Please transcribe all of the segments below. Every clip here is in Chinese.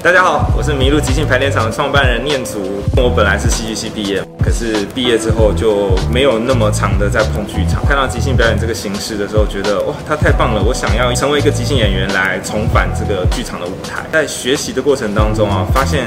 大家好，我是麋鹿即兴排练场的创办人念祖。我本来是戏剧系毕业，可是毕业之后就没有那么长的在碰剧场。看到即兴表演这个形式的时候，觉得哇，它太棒了！我想要成为一个即兴演员来重返这个剧场的舞台。在学习的过程当中啊，发现。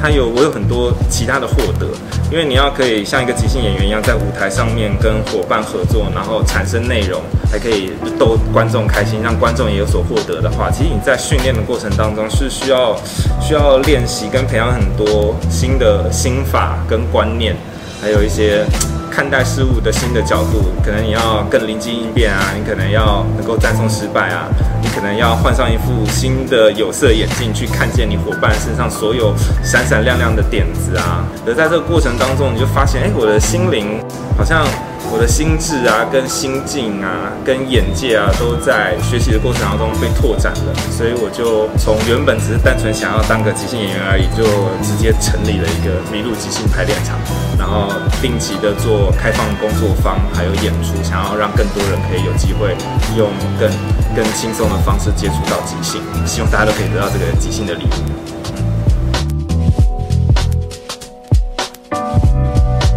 他有，我有很多其他的获得，因为你要可以像一个即兴演员一样，在舞台上面跟伙伴合作，然后产生内容，还可以逗观众开心，让观众也有所获得的话，其实你在训练的过程当中是需要需要练习跟培养很多新的心法跟观念，还有一些。看待事物的新的角度，可能你要更灵机应变啊，你可能要能够战胜失败啊，你可能要换上一副新的有色眼镜去看见你伙伴身上所有闪闪亮亮的点子啊。而在这个过程当中，你就发现，哎，我的心灵好像。我的心智啊，跟心境啊，跟眼界啊，都在学习的过程当中被拓展了。所以我就从原本只是单纯想要当个即兴演员而已，就直接成立了一个麋鹿即兴排练场，然后定期的做开放工作坊，还有演出，想要让更多人可以有机会用更更轻松的方式接触到即兴。希望大家都可以得到这个即兴的礼物。